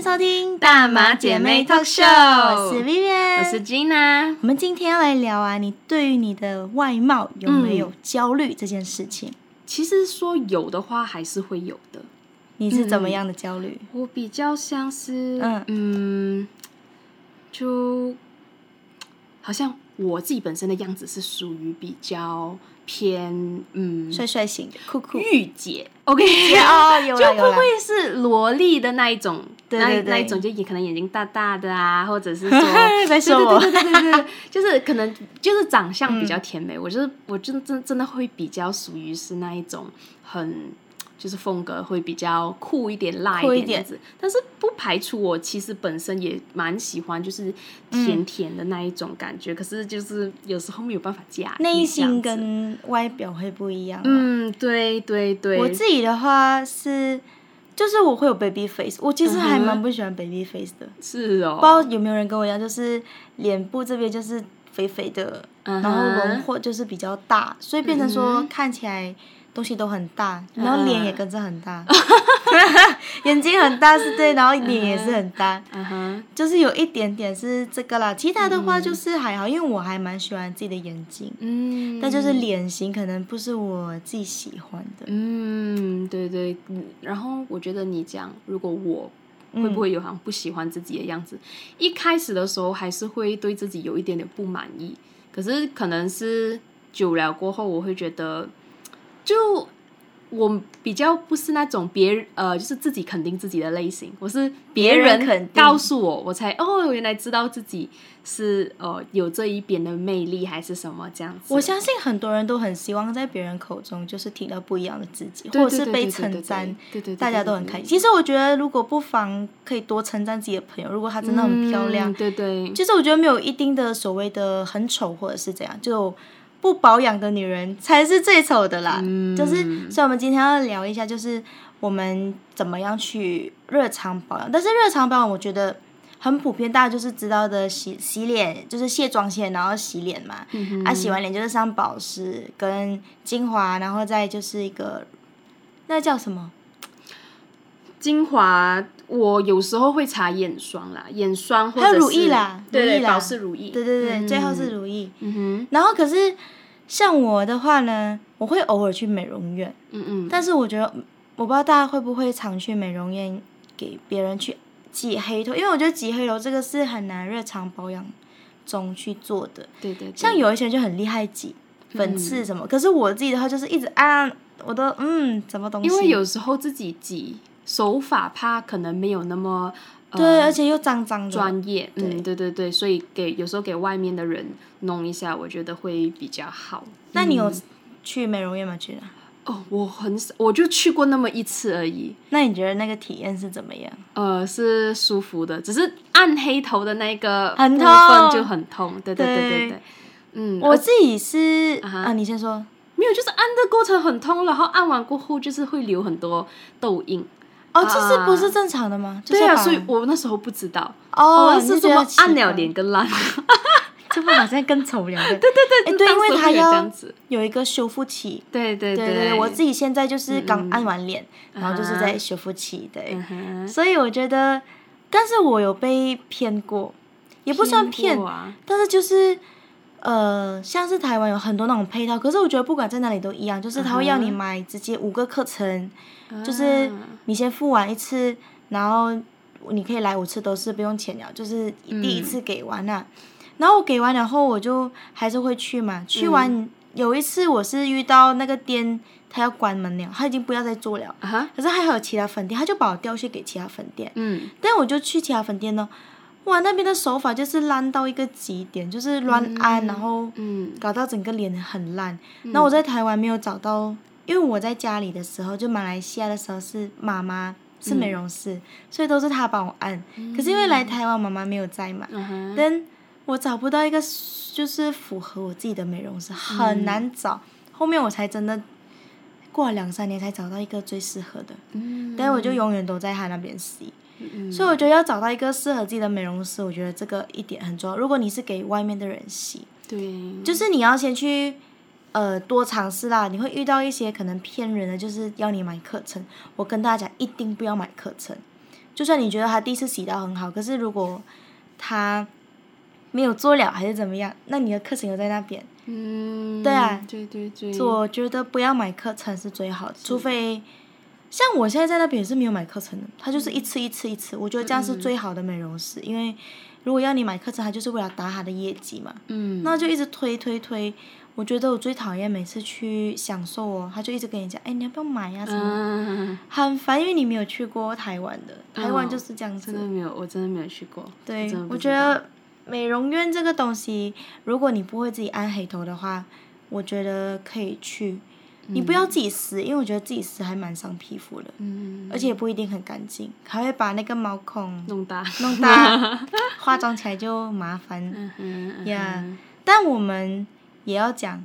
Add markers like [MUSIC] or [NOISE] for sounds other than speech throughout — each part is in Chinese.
迎收听大马姐妹 talk show 我是 Vivian，我是 Gina。我们今天要来聊啊，你对于你的外貌有没有焦虑这件事情？其实说有的话，还是会有的。你是怎么样的焦虑？我比较像是，嗯嗯就好像我自己本身的样子是属于比较偏，嗯，帅帅型的，酷酷。御姐，OK，哦，有 [LAUGHS] 就了有了。不会是萝莉的那一种，那对对对那一种就也可能眼睛大大的啊，或者是说在说我对对对对对对，[LAUGHS] 就是可能就是长相嗯比较甜美，我就是我真真真的会比较属于是那一种很。就是风格会比较酷一点、辣一点子，但是不排除我其实本身也蛮喜欢，就是甜甜的那一种感觉。可是就是有时候没有办法驾驭内心跟外表会不一样。嗯，对对对，我自己的话是，就是我会有 baby face，我其实还蛮不喜欢 baby face 的。是哦，不知道有没有人跟我一样，就是脸部这边就是肥肥的，然后轮廓就是比较大，所以变成说看起来东西都很大，然后脸也跟着很大，嗯 [LAUGHS] [LAUGHS] 眼睛很大是对，然后脸也是很大，嗯哼，就是有一点点是这个啦。其他的话就是还好，因为我还蛮喜欢自己的眼睛，嗯，但就是脸型可能不是我自己喜欢的。嗯，对对，嗯，然后我觉得你讲，如果我会不会有好像不喜欢自己的样子，一开始的时候还是会对自己有一点点不满意，可是可能是久了过后，我会觉得，就我比较不是那种别人呃，就是自己肯定自己的类型，我是别别人告诉我，我才哦，原来知道自己是呃有这一边的魅力还是什么这样子。我相信很多人都很希望在别人口中就是听到不一样的自己，或者是被称赞，对对对，大家都很开心。其实我觉得，如果不妨可以多称赞自己的朋友，如果她真的很漂亮嗯，对对，其实我觉得没有一定的所谓的很丑或者是怎样，就不保养的女人才是最丑的啦。嗯就是，所以我们今天要聊一下，就是我们怎么样去日常保养。但是日常保养，我觉得很普遍，大家就是知道的洗洗脸，就是卸妆前然后洗脸嘛。嗯啊，洗完脸就是上保湿跟精华，然后再就是一个那叫什么？精华，我有时候会擦眼霜啦，眼霜或者还有是乳液啦对对，乳液啦。保湿乳液，对对对，嗯。最后是乳液。嗯哼，然后可是像我的话呢，我会偶尔去美容院，嗯嗯，但是我觉得我不知道大家会不会常去美容院给别人去挤黑头，因为我觉得挤黑头这个是很难日常保养中去做的。对对，对。像有一些人就很厉害挤粉刺什么，可是我自己的话就是一直按，我都嗯什么东西，因为有时候自己挤手法怕可能没有那么呃对，而且又脏脏的。专业，嗯，对对对，所以给有时候给外面的人弄一下，我觉得会比较好。那你有去美容院吗？去哪？哦，我很少，我就去过那么一次而已。那你觉得那个体验是怎么样？呃，是舒服的，只是按黑头的那个很部痛分就很痛。对对对对对对，嗯，我自己是啊，你先说。没有，就是按的过程很痛，然后按完过后就是会留很多痘印。哦，这是不是正常的吗？就是对啊，所以我那时候不知道，哦，是怎么按了怪脸更烂。[LAUGHS] 这不好像更丑了。[LAUGHS] 对对对对，因为它要有一个修复期。对对对对对，我自己现在就是刚按完脸，然后就是啊在修复期，对嗯。所以我觉得，但是我有被骗过，也不算骗但是就是。呃，像是台湾有很多那种配套，可是我觉得不管在哪里都一样，就是他会要你买直接五个课程，就是啊你先付完一次，然后你可以来五次都是不用钱了，就是第一次给完了。然后我给完了后，我就还是会去嘛。去完、有一次我是遇到那个店，他要关门了，他已经不要再做了。可是还有其他分店，他就把我调去给其他分店。嗯，但我就去其他分店呢，哇，那边的手法就是烂到一个极点，就是乱按，然后嗯搞到整个脸很烂。那、我在台湾没有找到，因为我在家里的时候，就马来西亚的时候是妈妈是美容师，所以都是她帮我按。可是因为来台湾，妈妈没有在嘛，但我找不到一个就是符合我自己的美容师，很难找。后面我才真的过了两三年才找到一个最适合的，嗯但是我就永远都在他那边洗。嗯所以我觉得要找到一个适合自己的美容师，我觉得这个一点很重要。如果你是给外面的人洗，对，就是你要先去呃多尝试啦。你会遇到一些可能骗人的，就是要你买课程。我跟大家讲，一定不要买课程。就算你觉得他第一次洗到很好，可是如果他没有做了还是怎么样，那你的课程又在那边。嗯，对啊对对对，我觉得不要买课程是最好的，除非像我现在在那边也是没有买课程的，他就是一次一次一次，我觉得这样是最好的美容师，因为如果要你买课程，他就是为了打他的业绩嘛，嗯，那就一直推推推。我觉得我最讨厌每次去享受哦，他就一直跟你讲，哎，你要不要买呀、什么，嗯，很烦，因为你没有去过台湾的，台湾哦就是这样子。真的没有，我真的没有去过。对我觉得美容院这个东西，如果你不会自己按黑头的话，我觉得可以去。你不要自己撕，因为我觉得自己撕还蛮伤皮肤的，嗯，而且也不一定很干净，还会把那个毛孔弄大，弄大，[LAUGHS] 化妆起来就麻烦。嗯哼嗯呀哼但我们也要讲，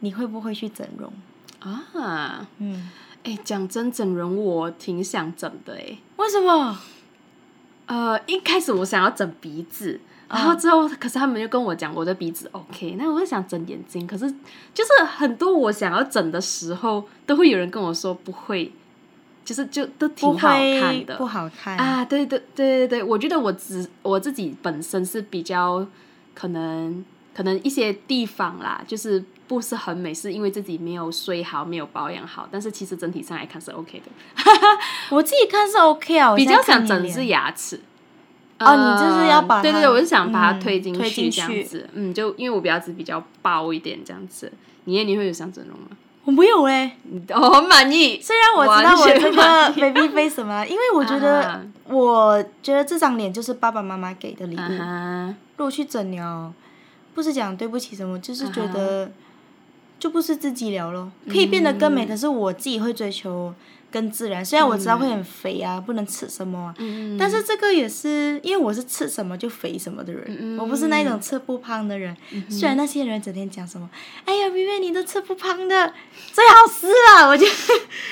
你会不会去整容？啊，嗯，哎，讲真，整容我挺想整的哎。为什么？呃，一开始我想要整鼻子，然嗯后之后，可是他们就跟我讲我的鼻子 OK，那我就想整眼睛，可是就是很多我想要整的时候，都会有人跟我说不会，就是就都挺好看的不好看啊，对对对对对，我觉得我只我自己本身是比较可能可能一些地方啦，就是不是很美，是因为自己没有睡好，没有保养好，但是其实整体上来看是 OK 的。[LAUGHS] 我自己看是 OK 啊，比较想整是牙齿。哦你就是要把它对对对，我是想把它嗯推进去这样子，嗯，就因为我牙齿比较薄一点这样子。你耶你会有想整容吗？我没有哎、你哦，很满意。虽然我知道我这个 [LAUGHS] baby face 什么，因为我觉得，啊我觉得这张脸就是爸爸妈妈给的礼物。如果去整了，不是讲对不起什么，就是觉啊得就不是自己了咯。可以变得更嗯美，可是我自己会追求更自然。虽然我知道会很肥啊，不能吃什么但是这个也是因为我是吃什么就肥什么的人，嗯我不是那种吃不胖的人。虽然那些人整天讲什么，哎呀，薇薇你都吃不胖的，最好吃了，[LAUGHS] 我就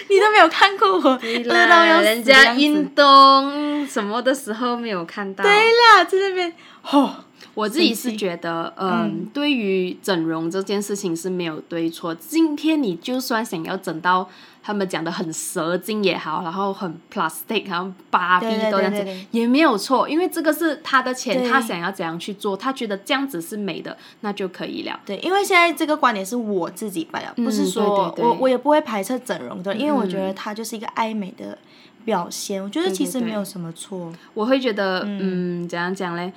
你都没有看过我对饿到要，死人家运动什么的时候没有看到。对啦，在那边吼。我自己是觉得，嗯，对于整容这件事情是没有对错。今天你就算想要整到他们讲的很蛇精也好，然后很 plastic，然后芭比都这样子也没有错，因为这个是他的钱，他想要怎样去做，他觉得这样子是美的，那就可以了。对，因为现在这个观点是我自己摆的，不是说我我也不会排斥整容的，因为我觉得嗯它就是一个爱美的表现。我觉得其实没有什么错。我会觉得，嗯，怎样讲嘞？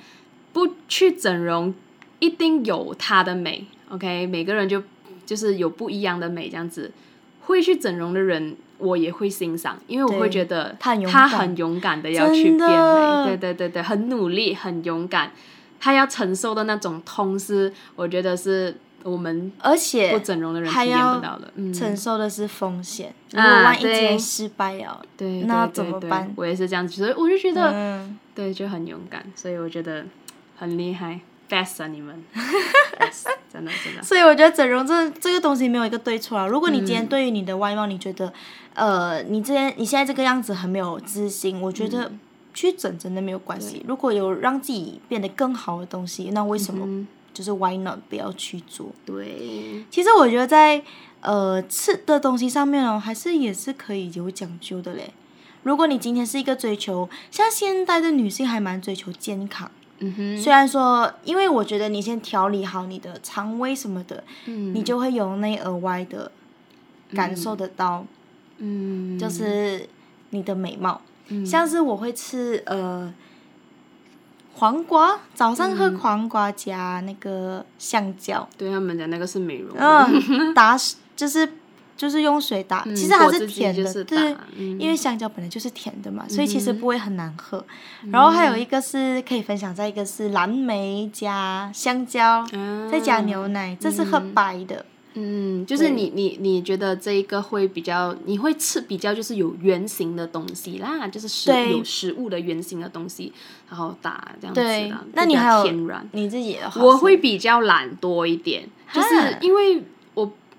不去整容，一定有它的美。OK，每个人就就是有不一样的美，这样子。会去整容的人，我也会欣赏，因为我会觉得他很勇敢。的要去变美，对对对对，很努力，很勇敢。他要承受的那种痛是，我觉得是我们而且不整容的人体验不到的。嗯，承受的是风险，如果啊万一今对天失败了，对，那对对对怎么办？我也是这样子，所以我就觉得，嗯，对，就很勇敢，所以我觉得很厉害，best 啊你们，best，[LAUGHS] 真的真的，所以我觉得整容这这个东西没有一个对错啊。如果你今嗯。天对于你的外貌，你觉得，呃，你今天你现在这个样子很没有自信，我觉嗯。得去整真的没有关系。如果有让自己变得更好的东西，那为什么？嗯，就是 why not 不要去做？对，其实我觉得在呃吃的东西上面哦，还是也是可以有讲究的嘞。如果你今天是一个追求，像现代的女性还蛮追求健康，嗯哼，虽然说，因为我觉得你先调理好你的肠胃什么的，嗯。你就会由内而外的感受得到，嗯，就是你的美貌。嗯。像是我会吃呃黄瓜，早上嗯。喝黄瓜加那个香蕉，对他们讲那个是美容，嗯，打 [LAUGHS] 就是就是用水打，嗯其实它是甜的，就是对，嗯因为香蕉本来就是甜的嘛，所以其实嗯不会很难喝。然后还有一个是可以分享，再一个是蓝莓加香蕉，啊。再加牛奶，这是喝白的。嗯，就是你你你觉得这一个会比较，你会吃比较就是有圆形的东西啦，就是食有食物的圆形的东西，然后打这样子对。啦，就比较那你还有天然。你自己的话我会比较懒多一点，就是因为我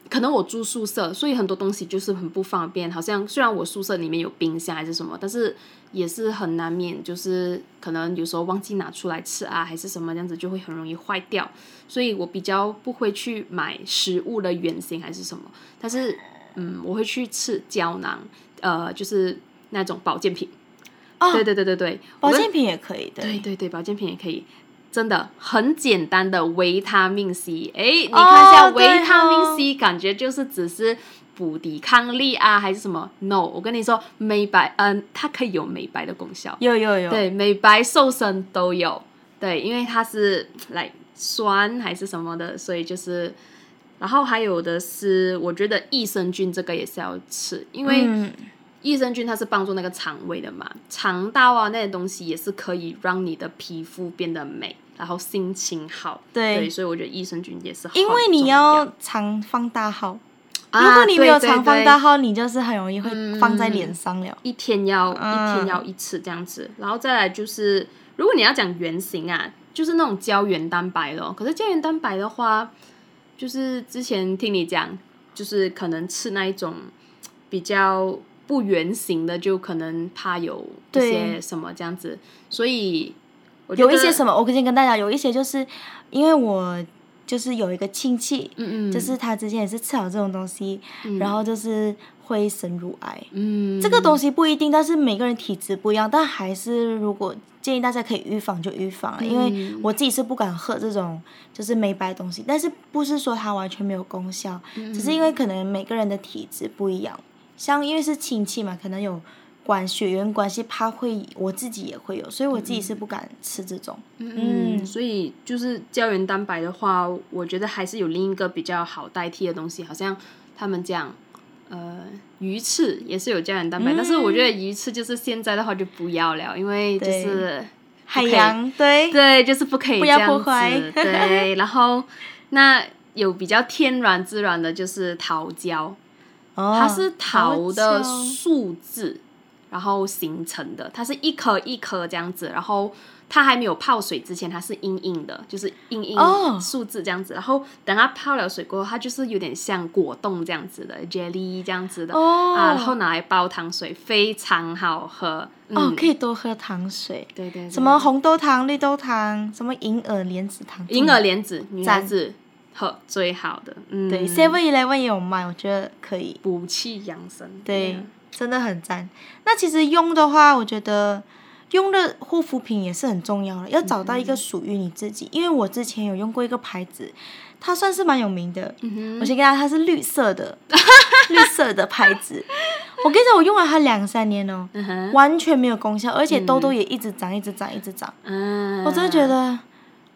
可能我住宿舍，所以很多东西就是很不方便。好像虽然我宿舍里面有冰箱还是什么，但是也是很难免，就是可能有时候忘记拿出来吃啊，还是什么这样子，就会很容易坏掉。所以我比较不会去买食物的原型还是什么，但是嗯，我会去吃胶囊，呃，就是那种保健品。哦对对对对对，保健品也可以的。对对对，保健品也可以，真的很简单的维他命 C。哎，你看一下哦维他命哦 C，感觉就是只是补抵抗力啊，还是什么？No，我跟你说，美白，嗯、它可以有美白的功效，有有有，对，美白瘦身都有。对，因为它是来酸还是什么的，所以就是。然后还有的是，我觉得益生菌这个也是要吃，因为嗯，益生菌它是帮助那个肠胃的嘛，肠道啊那些东西也是可以让你的皮肤变得美，然后心情好。对。所以我觉得益生菌也是好因为你要常放大号，啊如果你没有常放对大号，你就是很容易会嗯放在脸上了。一天要、嗯。一天要一次这样子，然后再来就是，如果你要讲原型啊，就是那种胶原蛋白咯。可是胶原蛋白的话，就是之前听你讲，就是可能吃那一种比较不圆形的，就可能怕有一些什么这样子，所以有一些什么，我先跟大家有一些就是因为我就是有一个亲戚，嗯嗯，就是他之前也是吃好这种东西，嗯。然后就是会生乳癌。嗯。这个东西不一定，但是每个人体质不一样，但还是如果建议大家可以预防就预防了，因为嗯我自己是不敢喝这种就是美白的东西，但是不是说它完全没有功效，嗯。只是因为可能每个人的体质不一样，像因为是亲戚嘛，可能有管血缘关系，怕会我自己也会有，所以我自己是不敢吃这种。嗯，嗯所以就是胶原蛋白的话，我觉得还是有另一个比较好代替的东西，好像他们讲，呃，鱼翅也是有胶原蛋白，但是我觉得鱼翅就是现在的话就不要了，因为就是海洋对对，就是不可以不要这样破坏子对，然后那有比较天然自然的就是桃胶，哦，它是桃的树质，然后形成的，它是一颗一颗这样子，然后它还没有泡水之前，它是硬硬的，就是硬硬哦。树质这样子，然后等它泡了水过后，它就是有点像果冻这样子的 jelly 这样子的、哦。啊，然后拿来煲糖水，非常好喝。嗯、哦，可以多喝糖水。对对对。什么红豆糖、绿豆糖，什么银耳莲子糖，银耳莲子，女孩子喝最好的，嗯，对，Seven Eleven 也有卖，我觉得可以，补气养生，对，真的很赞。那其实用的话，我觉得用的护肤品也是很重要的，要找到一个属于你自己。因为我之前有用过一个牌子，它算是蛮有名的，嗯我先跟大家，它是绿色的，[LAUGHS] 绿色的牌子。我跟你讲，我用了它两三年哦，嗯，完全没有功效，而且痘痘也一直长，一直长，一直长。嗯，我真的觉得，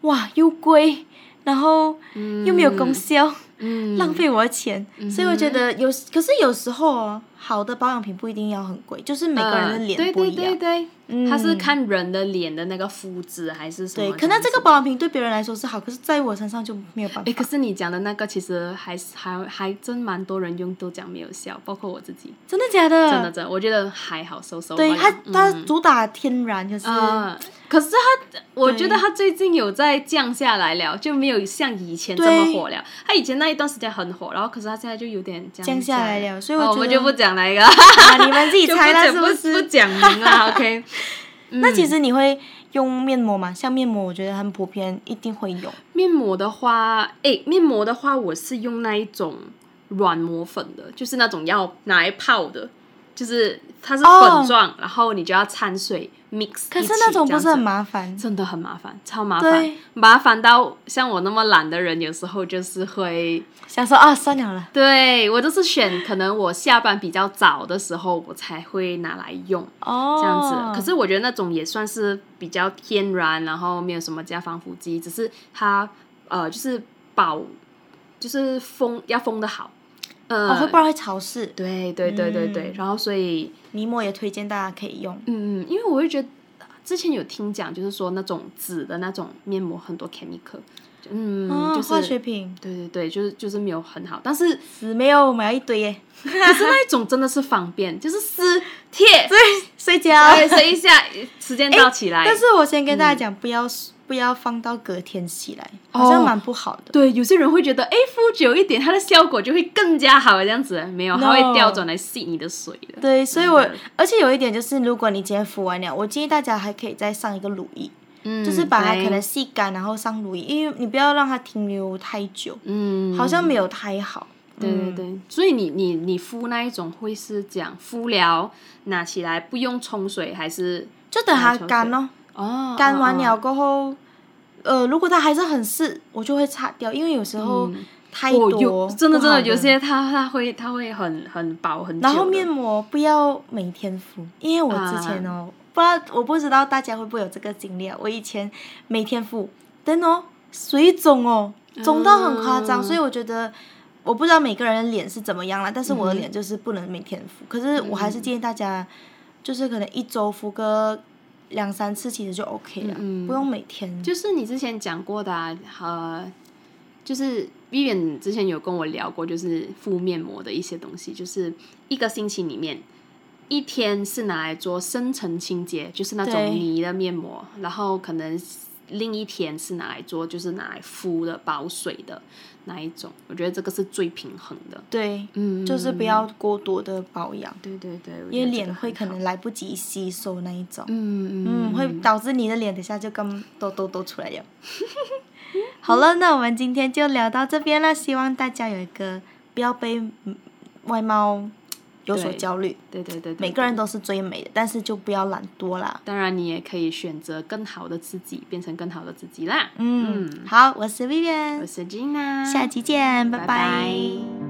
哇，又贵，然后又没有功效，嗯，浪费我的钱。所以我觉得有，可是有时候哦，好的保养品不一定要很贵，就是每个人的呃脸不一样。对对对嗯，它是看人的脸的那个肤质还是什么对，可能这个保养品对别人来说是好，可是在我身上就没有办法哎，可是你讲的那个其实还是还还真蛮多人用都讲没有效，包括我自己，真的假的？真的真的，我觉得还好，收收。对它，嗯它主打天然，就是、啊、可是它，我觉得它最近有在降下来了，就没有像以前这么火了。它以前那一段时间很火，然后可是它现在就有点降降下来了所以我们就不讲那个，啊，你们自己 [LAUGHS] 猜了是不是是？不讲明了，[LAUGHS] OK。那其实你会用面膜吗？像面膜，我觉得很普遍，一定会有。面膜的话，哎，面膜的话，我是用那一种软膜粉的，就是那种要拿来泡的，就是它是哦粉状，然后你就要掺水 mix 可是那种不是很麻烦？真的很麻烦，超麻烦，麻烦到像我那么懒的人，有时候就是会，想说啊，算了了。对我就是选可能我下班比较早的时候，我才会拿来用哦，这样子。可是我觉得那种也算是比较天然，然后没有什么加防腐剂，只是它呃就是保，就是封要封的好，呃，哦，会不然会潮湿。对对对对对，然后所以泥膜也推荐大家可以用。嗯嗯，因为我会觉得之前有听讲，就是说那种纸的那种面膜很多 chemical，嗯，哦，就是化学品，对对对，就是就是没有很好，但是死没有买一堆耶。可是那一种真的是方便，就是撕贴，对睡觉。对，睡一下，时间到起来。但是我先跟大家讲，不要不要放到隔天起来，好像蛮不好的。对，有些人会觉得，哎，敷久一点，它的效果就会更加好，这样子没有，它会调转来吸你的水的。对，所以我而且有一点就是，如果你今天敷完了，我建议大家还可以再上一个乳液，嗯就是把它可能吸干，然后上乳液，因为你不要让它停留太久，嗯，好像没有太好。对对对，所以你你你敷那一种会是讲敷疗拿起来不用冲水，还是就等它干咯，哦干完哦了过后，呃，如果它还是很湿，我就会擦掉，因为有时候太哦，多，有真的真的有些它它会它会很很薄很。然后面膜不要每天敷，因为我之前啊哦，不知道我不知道大家会不会有这个经历啊。我以前每天敷，但哦水肿哦，肿到很夸张，啊所以我觉得我不知道每个人的脸是怎么样啦，但是我的嗯脸就是不能每天敷。可是我还是建议大家，就是可能一周敷个两三次，其实就 OK 了，不用每天。就是你之前讲过的、啊，呃，就是 Vivian 之前有跟我聊过，就是敷面膜的一些东西，就是一个星期里面。一天是拿来做深层清洁，就是那种泥的面膜，然后可能另一天是拿来做，就是拿来敷的保水的那一种。我觉得这个是最平衡的。对，嗯，就是不要过多的保养，对对对，因为脸会可能来不及吸收那一种。嗯嗯嗯，会导致你的脸等下就跟痘痘都出来了。[LAUGHS] 好了，那我们今天就聊到这边了，希望大家有一个不要被嗯外貌有所焦虑。对对对对，每个人都是最美的，但是就不要懒惰啦。当然，你也可以选择更好的自己，变成更好的自己啦。嗯，好，我是 Vivian，我是 Gina，下期见，拜拜拜